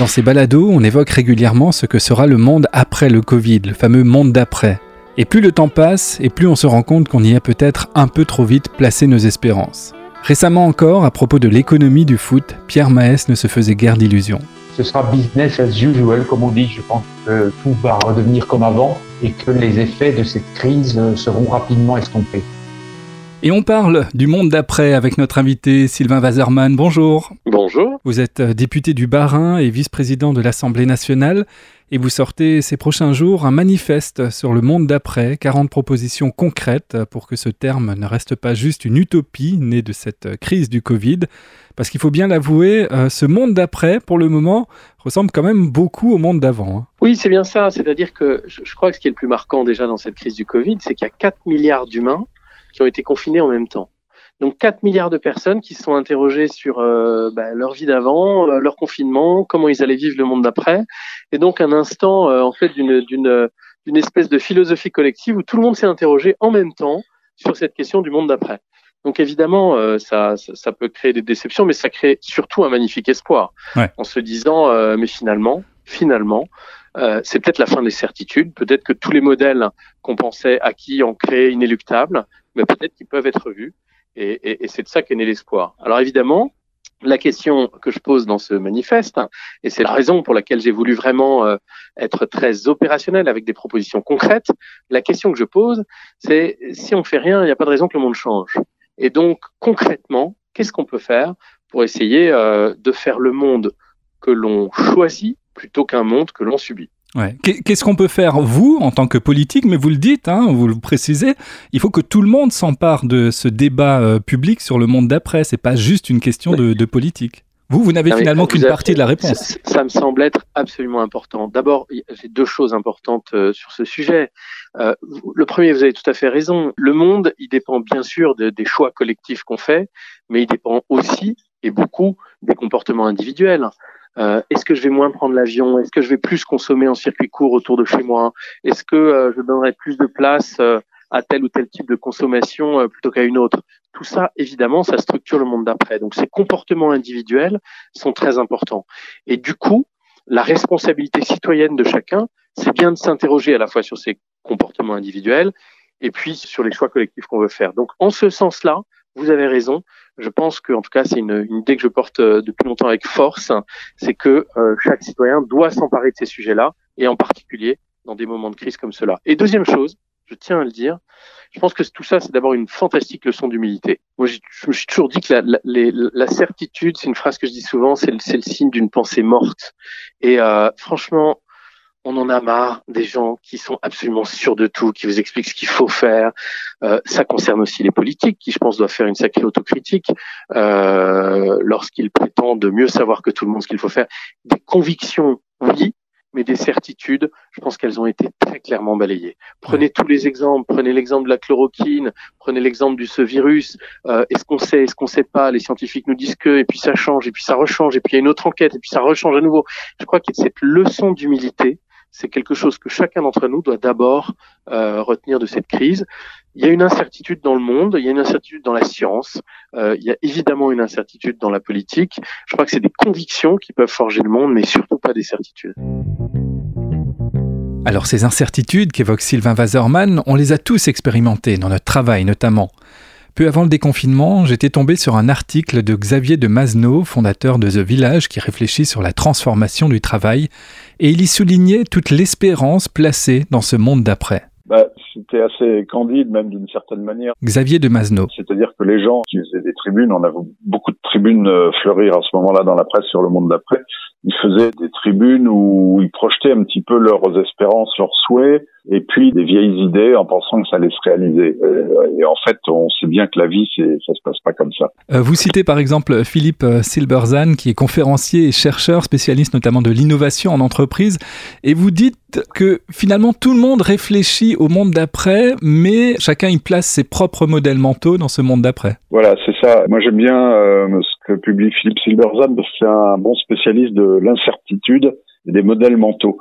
Dans ces balados, on évoque régulièrement ce que sera le monde après le Covid, le fameux monde d'après. Et plus le temps passe, et plus on se rend compte qu'on y a peut-être un peu trop vite placé nos espérances. Récemment encore, à propos de l'économie du foot, Pierre Maes ne se faisait guère d'illusions. Ce sera business as usual, comme on dit. Je pense que tout va redevenir comme avant et que les effets de cette crise seront rapidement estompés. Et on parle du monde d'après avec notre invité Sylvain Wasserman. Bonjour. Bonjour. Vous êtes euh, député du Bas-Rhin et vice-président de l'Assemblée nationale et vous sortez ces prochains jours un manifeste sur le monde d'après, 40 propositions concrètes pour que ce terme ne reste pas juste une utopie née de cette crise du Covid. Parce qu'il faut bien l'avouer, euh, ce monde d'après, pour le moment, ressemble quand même beaucoup au monde d'avant. Hein. Oui, c'est bien ça. C'est-à-dire que je crois que ce qui est le plus marquant déjà dans cette crise du Covid, c'est qu'il y a 4 milliards d'humains qui ont été confinés en même temps. Donc 4 milliards de personnes qui se sont interrogées sur euh, bah, leur vie d'avant, euh, leur confinement, comment ils allaient vivre le monde d'après, et donc un instant euh, en fait d'une espèce de philosophie collective où tout le monde s'est interrogé en même temps sur cette question du monde d'après. Donc évidemment, ça, ça, peut créer des déceptions, mais ça crée surtout un magnifique espoir en se disant, mais finalement, finalement, c'est peut-être la fin des certitudes. Peut-être que tous les modèles qu'on pensait acquis ont créé inéluctables mais peut-être qu'ils peuvent être vus. Et, c'est de ça qu'est né l'espoir. Alors évidemment, la question que je pose dans ce manifeste, et c'est la raison pour laquelle j'ai voulu vraiment euh, être très opérationnel avec des propositions concrètes, la question que je pose, c'est si on fait rien, il n'y a pas de raison que le monde change. Et donc concrètement, qu'est-ce qu'on peut faire pour essayer euh, de faire le monde que l'on choisit plutôt qu'un monde que l'on subit? Ouais. Qu'est-ce qu'on peut faire, vous, en tant que politique, mais vous le dites, hein, vous le précisez, il faut que tout le monde s'empare de ce débat euh, public sur le monde d'après. C'est pas juste une question de, de politique. Vous, vous n'avez finalement qu'une partie de la réponse. Ça, me semble être absolument important. D'abord, j'ai deux choses importantes euh, sur ce sujet. Euh, le premier, vous avez tout à fait raison. Le monde, il dépend bien sûr de, des choix collectifs qu'on fait, mais il dépend aussi et beaucoup des comportements individuels. Euh, est-ce que je vais moins prendre l'avion? Est-ce que je vais plus consommer en circuit court autour de chez moi? Est-ce que euh, je donnerai plus de place euh, à tel ou tel type de consommation plutôt qu'à une autre? Tout ça, évidemment, ça structure le monde d'après. Donc ces comportements individuels sont très importants. Et du coup, la responsabilité citoyenne de chacun, c'est bien de s'interroger à la fois sur ces comportements individuels et puis sur les choix collectifs qu'on veut faire. Donc en ce sens-là, vous avez raison. Je pense que, en tout cas, c'est une, une, idée que je porte euh, depuis longtemps avec force, c'est que euh, chaque citoyen doit s'emparer de ces sujets-là, et en particulier dans des moments de crise comme cela. Et deuxième chose, je tiens à le dire, je pense que tout ça, c'est d'abord une fantastique leçon d'humilité. Moi, je me suis toujours dit que la, la, la certitude, c'est une phrase que je dis souvent, c'est le, le, signe d'une pensée morte. Et euh, franchement, on en a marre des gens qui sont absolument sûrs de tout, qui vous expliquent ce qu'il faut faire. Euh, ça concerne aussi les politiques, qui je pense doivent faire une sacrée autocritique euh, lorsqu'ils prétendent mieux savoir que tout le monde ce qu'il faut faire. Des convictions, oui, mais des certitudes, je pense qu'elles ont été très clairement balayées. Prenez tous les exemples, prenez l'exemple de la chloroquine, prenez l'exemple du ce virus. Euh, est-ce qu'on sait, est-ce qu'on sait pas? Les scientifiques nous disent que, et puis ça change, et puis ça rechange, et puis il y a une autre enquête, et puis ça rechange à nouveau. Je crois que cette leçon d'humilité, c'est quelque chose que chacun d'entre nous doit d'abord euh, retenir de cette crise. Il y a une incertitude dans le monde, il y a une incertitude dans la science, euh, il y a évidemment une incertitude dans la politique. Je crois que c'est des convictions qui peuvent forger le monde, mais surtout pas des certitudes. Alors ces incertitudes qu'évoque Sylvain Wasserman, on les a tous expérimentées dans notre travail notamment. Peu avant le déconfinement, j'étais tombé sur un article de Xavier de Masneau, fondateur de The Village, qui réfléchit sur la transformation du travail, et il y soulignait toute l'espérance placée dans ce monde d'après. Bah, c'était assez candide même d'une certaine manière. Xavier de Masneau. C'est-à-dire que les gens qui faisaient des tribunes, on a beaucoup de tribunes euh, fleurir à ce moment-là dans la presse sur le monde d'après, ils faisaient des tribunes où ils projetaient un petit peu leurs espérances, leurs souhaits, et puis des vieilles idées en pensant que ça allait se réaliser. Euh, et en fait, on sait bien que la vie, c'est, ça se passe pas comme ça. Euh, vous citez par exemple Philippe euh, Silberzan, qui est conférencier et chercheur, spécialiste notamment de l'innovation en entreprise, et vous dites que finalement tout le monde réfléchit au monde d'après, mais chacun y place ses propres modèles mentaux dans ce monde d'après. Voilà, c'est ça. Moi, j'aime bien ce que publie Philippe Silberzan, parce que c'est un bon spécialiste de l'incertitude et des modèles mentaux.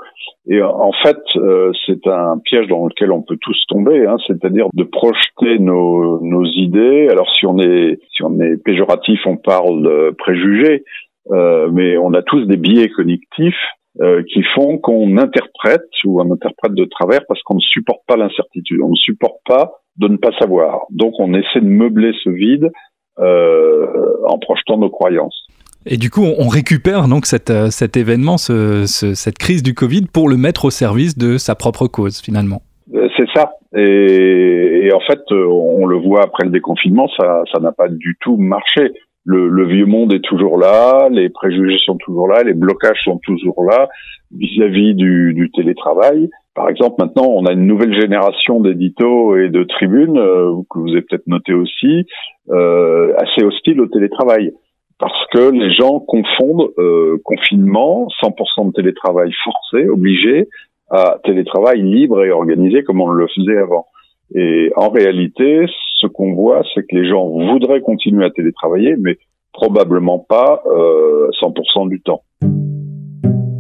Et en fait, euh, c'est un piège dans lequel on peut tous tomber, hein, c'est-à-dire de projeter nos, nos idées. Alors si on est si on est péjoratif, on parle de préjugés. euh, mais on a tous des biais cognitifs euh, qui font qu'on interprète ou on interprète de travers parce qu'on ne supporte pas l'incertitude, on ne supporte pas de ne pas savoir. Donc on essaie de meubler ce vide euh, en projetant nos croyances. Et du coup, on récupère donc cet, euh, cet événement, ce, ce, cette crise du Covid, pour le mettre au service de sa propre cause, finalement. C'est ça. Et, et, en fait, on le voit après le déconfinement, ça, ça n'a pas du tout marché. Le, vieux monde est toujours là, les préjugés sont toujours là, les blocages sont toujours là vis-à-vis du, du, télétravail. Par exemple, maintenant, on a une nouvelle génération d'éditos et de tribunes euh, que vous avez peut-être noté aussi, euh, assez hostile au télétravail parce que les gens confondent euh, confinement, 100% de télétravail forcé, obligé, à télétravail libre et organisé comme on le faisait avant. Et en réalité, ce qu'on voit, c'est que les gens voudraient continuer à télétravailler, mais probablement pas euh, 100% du temps.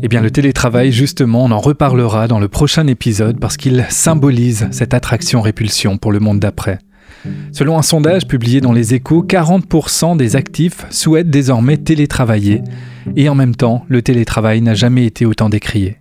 Eh bien, le télétravail, justement, on en reparlera dans le prochain épisode parce qu'il symbolise cette attraction-répulsion pour le monde d'après. Selon un sondage publié dans les échos, 40% des actifs souhaitent désormais télétravailler, et en même temps, le télétravail n'a jamais été autant décrié.